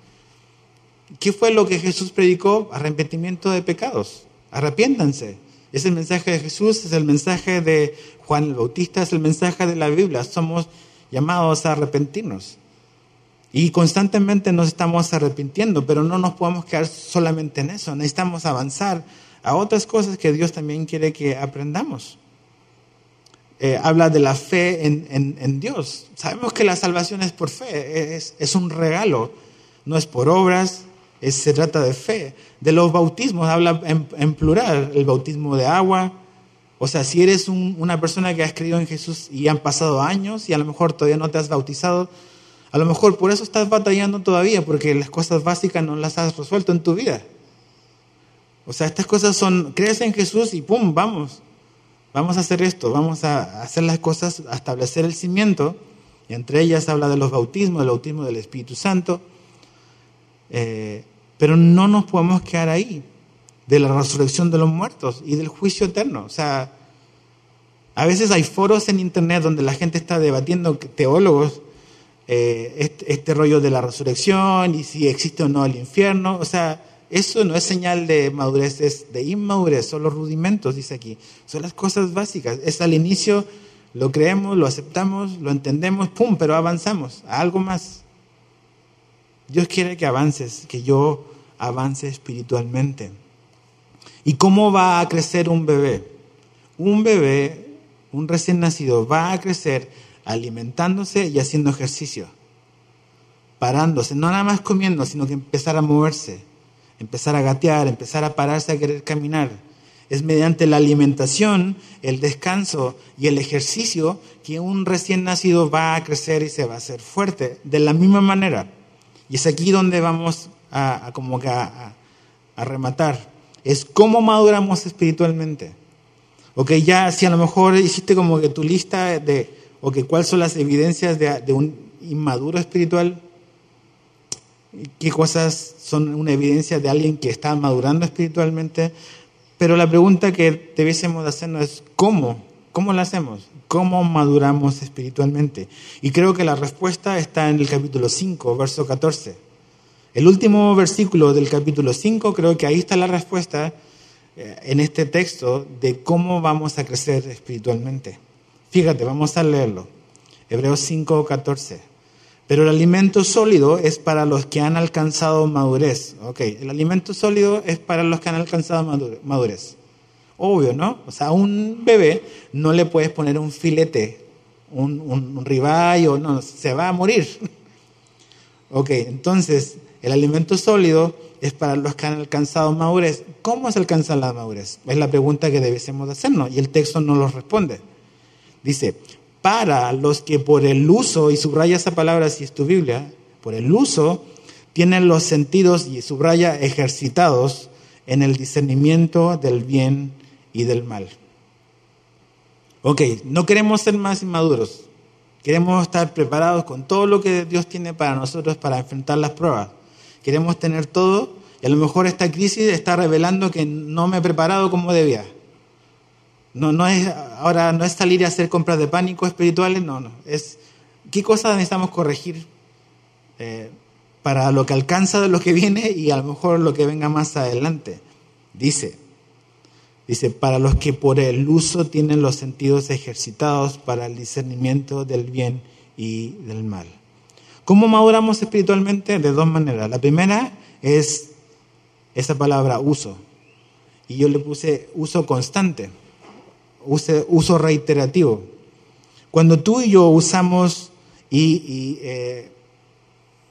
¿Qué fue lo que Jesús predicó? Arrepentimiento de pecados. Arrepiéntanse. Es el mensaje de Jesús, es el mensaje de Juan el Bautista, es el mensaje de la Biblia. Somos llamados a arrepentirnos. Y constantemente nos estamos arrepintiendo, pero no nos podemos quedar solamente en eso. Necesitamos avanzar a otras cosas que Dios también quiere que aprendamos. Eh, habla de la fe en, Dios. Sabemos que la salvación es por fe, es, es un regalo, no es por obras, se trata de fe. De los bautismos habla en, plural, el bautismo de agua. O sea, si eres una persona que has creído en Jesús y han pasado años y a lo mejor todavía no te has bautizado, a lo mejor por eso estás batallando todavía, porque las cosas básicas no las has resuelto en tu vida. O sea, estas cosas son, crees en Jesús y ¡pum! Vamos, vamos a hacer esto, vamos a hacer las cosas, a establecer el cimiento. Y entre ellas habla de los bautismos, del bautismo del Espíritu Santo. Eh, pero no nos podemos quedar ahí, de la resurrección de los muertos y del juicio eterno. O sea, a veces hay foros en internet donde la gente está debatiendo, teólogos, este, este, rollo de la resurrección y si existe o no el infierno. O sea, eso no es señal de madurez, es de inmadurez, son los rudimentos, dice aquí. Son las cosas básicas. Es al inicio, lo creemos, lo aceptamos, lo entendemos, pum, pero avanzamos a algo más. Dios quiere que avances, que yo avance espiritualmente. ¿Y cómo va a crecer un bebé? Un bebé, un recién nacido, va a crecer alimentándose y haciendo ejercicio, parándose, no nada más comiendo, sino que empezar a moverse, empezar a gatear, empezar a pararse a querer caminar, Es mediante la alimentación, el descanso y el ejercicio que un recién nacido va a crecer y se va a hacer fuerte. De la misma manera. Y es aquí donde vamos a, como a, rematar. Es cómo maduramos espiritualmente. Ok, ya si a lo mejor hiciste como que tu lista de, ok, cuáles son las evidencias de, de un inmaduro espiritual, qué cosas son una evidencia de alguien que está madurando espiritualmente, pero la pregunta que debiésemos hacernos es ¿cómo? ¿Cómo lo hacemos? ¿Cómo maduramos espiritualmente? Y creo que la respuesta está en el capítulo 5, verso 14. El último versículo del capítulo 5, creo que ahí está la respuesta eh, en este texto de cómo vamos a crecer espiritualmente. Fíjate, vamos a leerlo. Hebreos 5, 14. Pero el alimento sólido es para los que han alcanzado madurez. Ok, el alimento sólido es para los que han alcanzado madurez. Obvio, ¿no? O sea, a un bebé no le puedes poner un filete, un, un, o no, se va a morir. ok, entonces el alimento sólido es para los que han alcanzado madurez. ¿Cómo se alcanza la madurez? Es la pregunta que debemos hacernos y el texto no lo responde. Dice, para los que por el uso, y subraya esa palabra si es tu Biblia, por el uso tienen los sentidos, y subraya, ejercitados en el discernimiento del bien y del mal. Ok, no queremos ser más inmaduros, queremos estar preparados con todo lo que Dios tiene para nosotros para enfrentar las pruebas. Queremos tener todo y a lo mejor esta crisis está revelando que no me he preparado como debía. No, no es, ahora no es salir a hacer compras de pánico espirituales, no, no. Es qué cosas necesitamos corregir eh, para lo que alcanza de lo que viene y a lo mejor lo que venga más adelante. Dice, dice, para los que por el uso tienen los sentidos ejercitados para el discernimiento del bien y del mal. ¿Cómo maduramos espiritualmente? De dos maneras. La primera es esa palabra uso. Y yo le puse uso constante uso reiterativo. Cuando tú y yo usamos y, eh,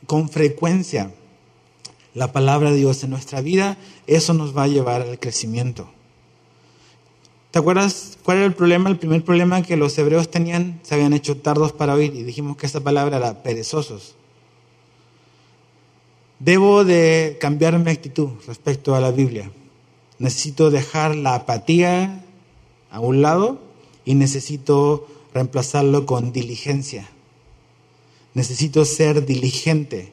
con frecuencia la palabra de Dios en nuestra vida, eso nos va a llevar al crecimiento. ¿Te acuerdas cuál era el problema? El primer problema que los hebreos tenían, se habían hecho tardos para oír y dijimos que esa palabra era perezosos. Debo de cambiar mi actitud respecto a la Biblia. Necesito dejar la apatía a un lado y necesito reemplazarlo con diligencia. Necesito ser diligente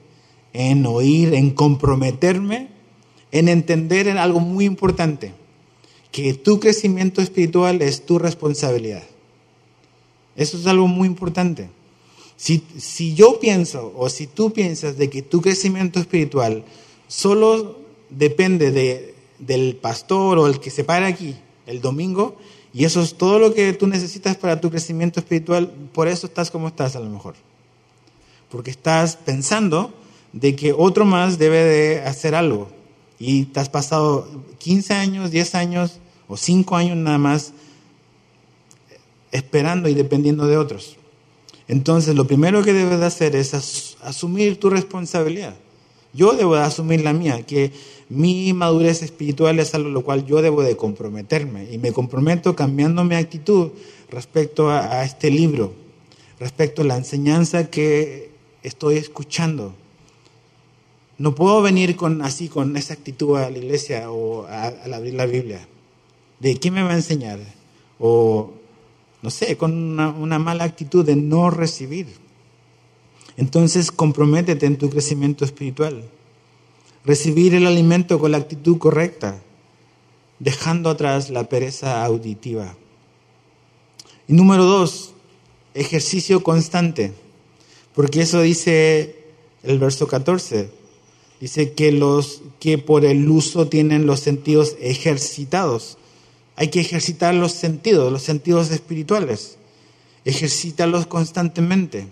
en oír, en comprometerme, en entender en algo muy importante, que tu crecimiento espiritual es tu responsabilidad. Eso es algo muy importante. Si, si yo pienso o si tú piensas de que tu crecimiento espiritual solo depende de, del pastor o el que se para aquí el domingo, y eso es todo lo que tú necesitas para tu crecimiento espiritual. Por eso estás como estás a lo mejor. Porque estás pensando de que otro más debe de hacer algo. Y te has pasado 15 años, 10 años o 5 años nada más esperando y dependiendo de otros. Entonces, lo primero que debes de hacer es asumir tu responsabilidad. Yo debo de asumir la mía, que mi madurez espiritual es algo lo cual yo debo de comprometerme y me comprometo cambiando mi actitud respecto a, este libro, respecto a la enseñanza que estoy escuchando. No puedo venir con así con esa actitud a la iglesia o al abrir la Biblia. ¿De qué me va a enseñar? O no sé, con una, una mala actitud de no recibir. Entonces comprométete en tu crecimiento espiritual recibir el alimento con la actitud correcta, dejando atrás la pereza auditiva. Y número dos, ejercicio constante, porque eso dice el verso 14. Dice que los que por el uso tienen los sentidos ejercitados. Hay que ejercitar los sentidos, los sentidos espirituales. Ejercítalos constantemente.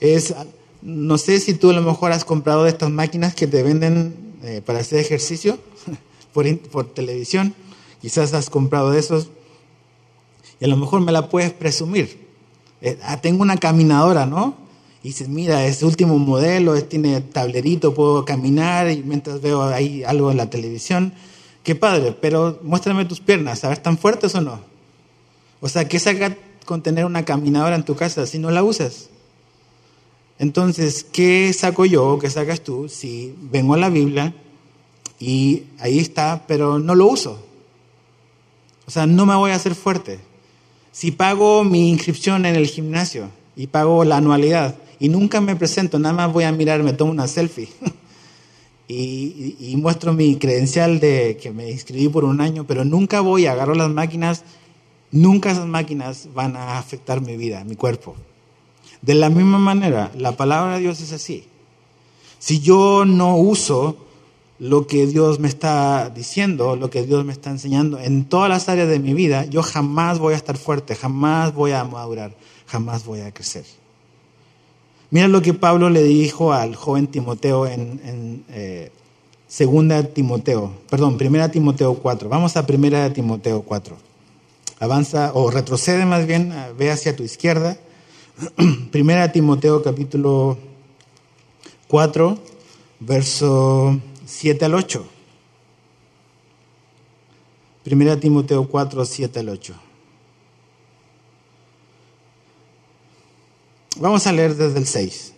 Es no sé si tú a lo mejor has comprado de estas máquinas que te venden eh, para hacer ejercicio por, televisión. Quizás has comprado de esos y a lo mejor me la puedes presumir. Eh, ah, tengo una caminadora, ¿no? Y dices, mira, es último modelo, tiene tablerito, puedo caminar y mientras veo ahí algo en la televisión. qué padre, pero muéstrame tus piernas, a ver, ¿están fuertes o no? O sea, ¿qué saca con tener una caminadora en tu casa si no la usas? Entonces, ¿qué saco yo, qué sacas tú si vengo a la Biblia y ahí está, pero no lo uso? O sea, no me voy a hacer fuerte. Si pago mi inscripción en el gimnasio y pago la anualidad y nunca me presento, nada más voy a mirar, me tomo una selfie y, muestro mi credencial de que me inscribí por un año, pero nunca voy, agarro las máquinas, nunca esas máquinas van a afectar mi vida, mi cuerpo. De la misma manera, la palabra de Dios es así. Si yo no uso lo que Dios me está diciendo, lo que Dios me está enseñando en todas las áreas de mi vida, yo jamás voy a estar fuerte, jamás voy a madurar, jamás voy a crecer. Mira lo que Pablo le dijo al joven Timoteo en, eh, segunda Timoteo, perdón, primera Timoteo 4. Vamos a primera Timoteo 4. Avanza o retrocede más bien, ve hacia tu izquierda. primera Timoteo capítulo 4, verso 7 al 8. Primera Timoteo 4, 7 al 8. Vamos a leer desde el 6.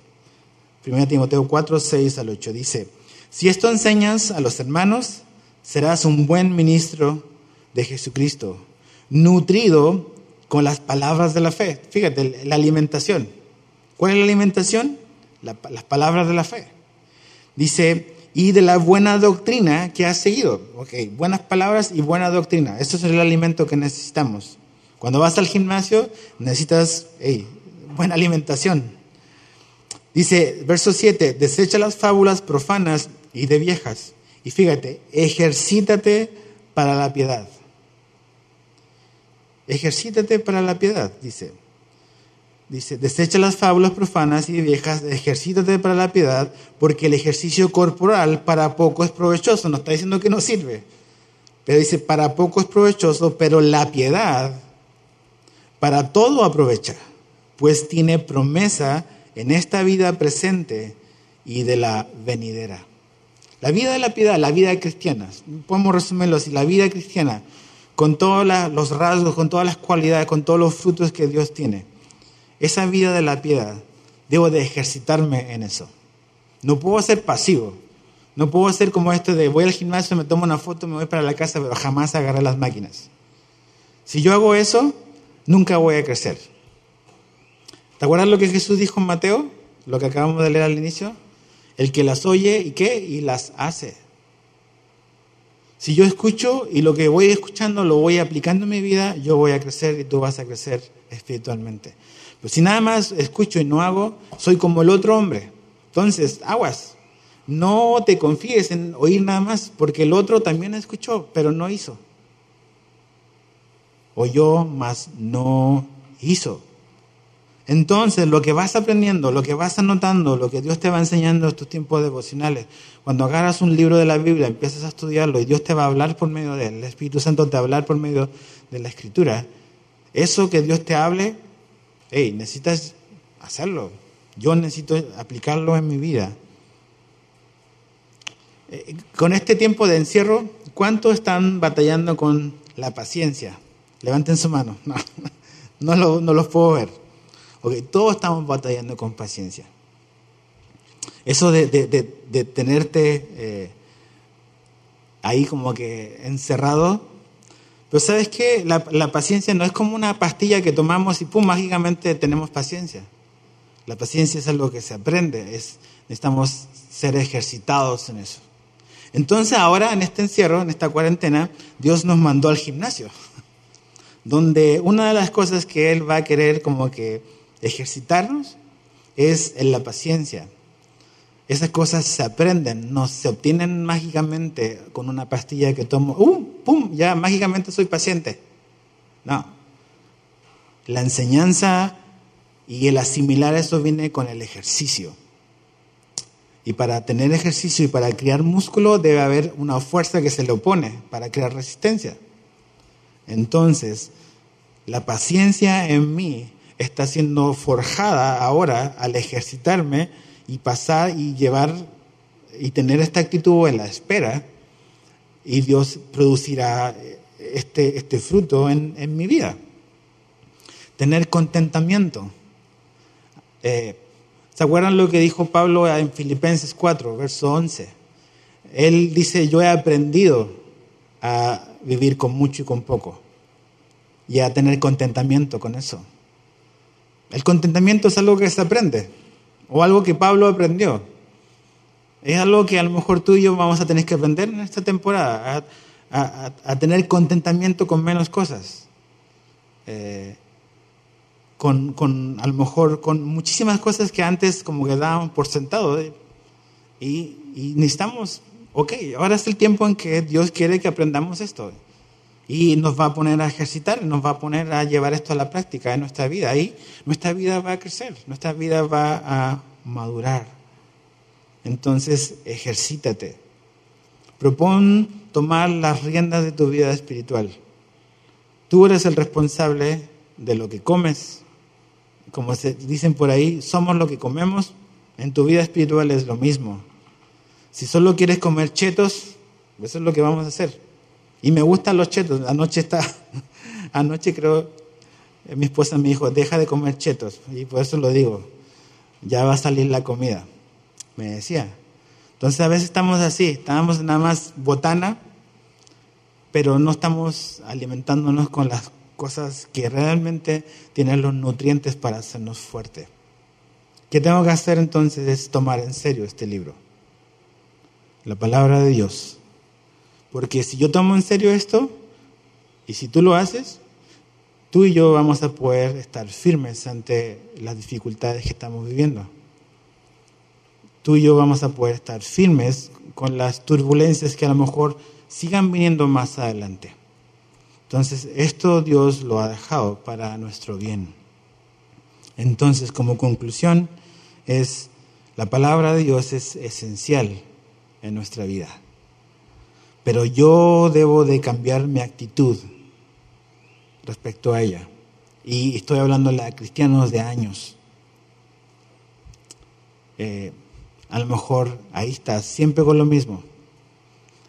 Primera Timoteo 4, 6 al 8. Dice, si esto enseñas a los hermanos, serás un buen ministro de Jesucristo, nutrido con las palabras de la fe. Fíjate, la alimentación. ¿Cuál es la alimentación? las palabras de la fe. Dice, y de la buena doctrina que has seguido. Ok, buenas palabras y buena doctrina. Esto es el alimento que necesitamos. Cuando vas al gimnasio, necesitas buena alimentación. Dice, verso 7, desecha las fábulas profanas y de viejas. Y fíjate, ejercítate para la piedad. Ejercítate para la piedad, dice. Dice, desecha las fábulas profanas y viejas, ejercítate para la piedad, porque el ejercicio corporal para poco es provechoso. No está diciendo que no sirve, pero dice, para poco es provechoso, pero la piedad para todo aprovecha, pues tiene promesa en esta vida presente y de la venidera. La vida de la piedad, la vida cristiana, podemos resumirlo así, la vida cristiana, con todos los rasgos, con todas las cualidades, con todos los frutos que Dios tiene esa vida de la piedad, debo de ejercitarme en eso. No puedo ser pasivo. No puedo ser como este de voy al gimnasio, me tomo una foto, me voy para la casa, pero jamás agarré las máquinas. Si yo hago eso, nunca voy a crecer. ¿Te acuerdas lo que Jesús dijo en Mateo? Lo que acabamos de leer al inicio. El que las oye y qué? Y las hace. Si yo escucho y lo que voy escuchando lo voy aplicando en mi vida, yo voy a crecer y tú vas a crecer espiritualmente. Pues si nada más escucho y no hago, soy como el otro hombre. Entonces, aguas. No te confíes en oír nada más, porque el otro también escuchó, pero no hizo. Oyó, mas no hizo. Entonces, lo que vas aprendiendo, lo que vas anotando, lo que Dios te va enseñando en tus tiempos devocionales, cuando agarras un libro de la Biblia, empiezas a estudiarlo y Dios te va a hablar por medio de él, el Espíritu Santo te va a hablar por medio de la Escritura, eso que Dios te hable, hey, necesitas hacerlo. Yo necesito aplicarlo en mi vida. Eh, con este tiempo de encierro, ¿cuántos están batallando con la paciencia? Levanten su mano. No, no, los puedo ver. Okay, todos estamos batallando con paciencia. Eso de, tenerte eh, ahí como que encerrado pero sabes qué, la, paciencia no es como una pastilla que tomamos y pum, mágicamente tenemos paciencia. La paciencia es algo que se aprende, es, necesitamos ser ejercitados en eso. Entonces ahora en este encierro, en esta cuarentena, Dios nos mandó al gimnasio, donde una de las cosas que Él va a querer como que ejercitarnos es en la paciencia. Esas cosas se aprenden, no se obtienen mágicamente con una pastilla que tomo, ¡um! ¡pum! Ya mágicamente soy paciente. No. La enseñanza y el asimilar eso viene con el ejercicio. Y para tener ejercicio y para crear músculo debe haber una fuerza que se le opone para crear resistencia. Entonces, la paciencia en mí está siendo forjada ahora al ejercitarme y pasar y llevar y tener esta actitud en la espera y Dios producirá este, este fruto en, en mi vida. Tener contentamiento. Eh, ¿Se acuerdan lo que dijo Pablo en Filipenses 4, verso 11? Él dice, yo he aprendido a vivir con mucho y con poco y a tener contentamiento con eso. El contentamiento es algo que se aprende o algo que Pablo aprendió. Es algo que a lo mejor tú y yo vamos a tener que aprender en esta temporada, a, tener contentamiento con menos cosas. Eh, con, con, a lo mejor con muchísimas cosas que antes como que dábamos por sentado. ¿eh? Y, y necesitamos, ok, ahora es el tiempo en que Dios quiere que aprendamos esto. Y nos va a poner a ejercitar, nos va a poner a llevar esto a la práctica en nuestra vida. Y nuestra vida va a crecer, nuestra vida va a madurar. Entonces, ejercítate. Propón tomar las riendas de tu vida espiritual. Tú eres el responsable de lo que comes. Como se dicen por ahí, somos lo que comemos. En tu vida espiritual es lo mismo. Si solo quieres comer chetos, eso es lo que vamos a hacer. Y me gustan los chetos. Anoche está, anoche creo, mi esposa me dijo, deja de comer chetos. Y por eso lo digo, ya va a salir la comida me decía. Entonces a veces estamos así, estamos nada más botana, pero no estamos alimentándonos con las cosas que realmente tienen los nutrientes para hacernos fuertes. ¿Qué tengo que hacer entonces? Es tomar en serio este libro, la palabra de Dios. Porque si yo tomo en serio esto, y si tú lo haces, tú y yo vamos a poder estar firmes ante las dificultades que estamos viviendo tú y yo vamos a poder estar firmes con las turbulencias que a lo mejor sigan viniendo más adelante. Entonces, esto Dios lo ha dejado para nuestro bien. Entonces, como conclusión, es la palabra de Dios es esencial en nuestra vida. Pero yo debo de cambiar mi actitud respecto a ella. Y estoy hablando a cristianos de años. Eh, a lo mejor ahí estás, siempre con lo mismo.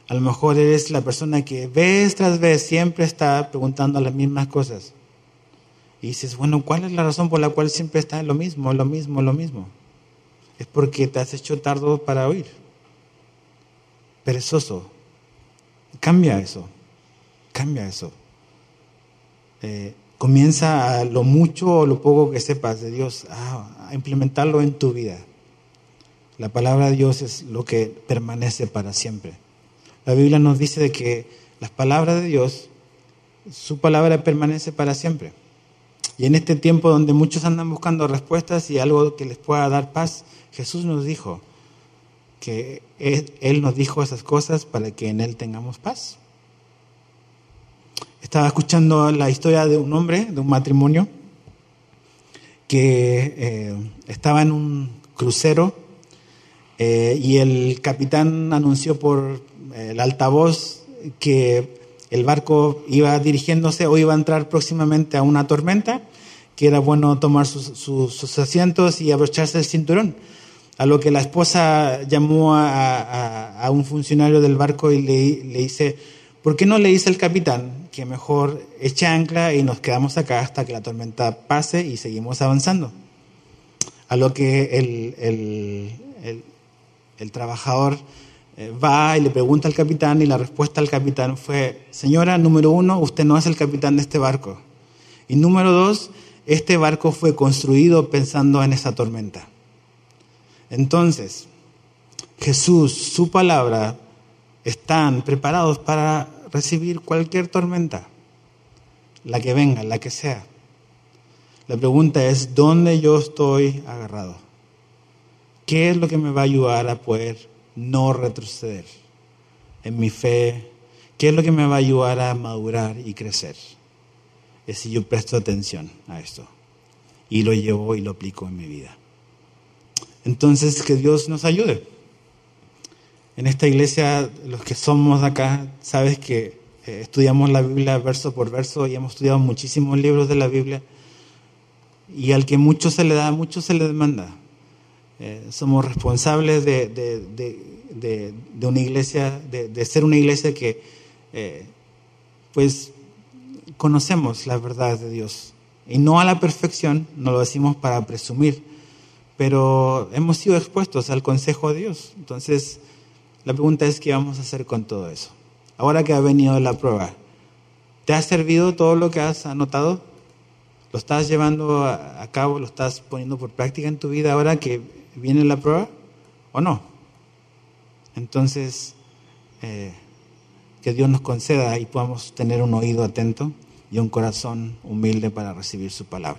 A lo mejor eres la persona que vez tras vez siempre está preguntando las mismas cosas. Y dices, bueno, ¿cuál es la razón por la cual siempre está lo mismo, lo mismo, lo mismo? Es porque te has hecho tardo para oír. Perezoso. Cambia eso. Cambia eso. Eh, comienza a lo mucho o lo poco que sepas de Dios a implementarlo en tu vida. La palabra de Dios es lo que permanece para siempre. La Biblia nos dice de que las palabras de Dios, su palabra permanece para siempre. Y en este tiempo donde muchos andan buscando respuestas y algo que les pueda dar paz, Jesús nos dijo Él nos dijo esas cosas para que en Él tengamos paz. Estaba escuchando la historia de un hombre, de un matrimonio, que eh, estaba en un crucero eh, y el capitán anunció por eh, el altavoz que el barco iba dirigiéndose o iba a entrar próximamente a una tormenta, que era bueno tomar sus, asientos y abrocharse el cinturón. A lo que la esposa llamó a, un funcionario del barco y le, dice, ¿por qué no le dice al capitán que mejor eche ancla y nos quedamos acá hasta que la tormenta pase y seguimos avanzando? A lo que el, el el trabajador eh, va y le pregunta al capitán y la respuesta al capitán fue, señora, número uno, usted no es el capitán de este barco. Y número dos, este barco fue construido pensando en esa tormenta. Entonces, Jesús, su palabra, están preparados para recibir cualquier tormenta, la que venga, la que sea. La pregunta es, ¿dónde yo estoy agarrado? ¿Qué es lo que me va a ayudar a poder no retroceder en mi fe? ¿Qué es lo que me va a ayudar a madurar y crecer? Es si yo presto atención a esto y lo llevo y lo aplico en mi vida. Entonces, que Dios nos ayude. En esta iglesia, los que somos acá, sabes que eh, estudiamos la Biblia verso por verso y hemos estudiado muchísimos libros de la Biblia. Y al que mucho se le da, mucho se le demanda. Eh, somos responsables de, de, una iglesia, de, ser una iglesia que eh, pues conocemos la verdad de Dios. Y no a la perfección, no lo decimos para presumir, pero hemos sido expuestos al consejo de Dios. Entonces, la pregunta es, ¿qué vamos a hacer con todo eso? Ahora que ha venido la prueba, ¿te ha servido todo lo que has anotado? ¿Lo estás llevando a, cabo, lo estás poniendo por práctica en tu vida ahora que viene la prueba o no? Entonces, eh, que Dios nos conceda y podamos tener un oído atento y un corazón humilde para recibir su palabra.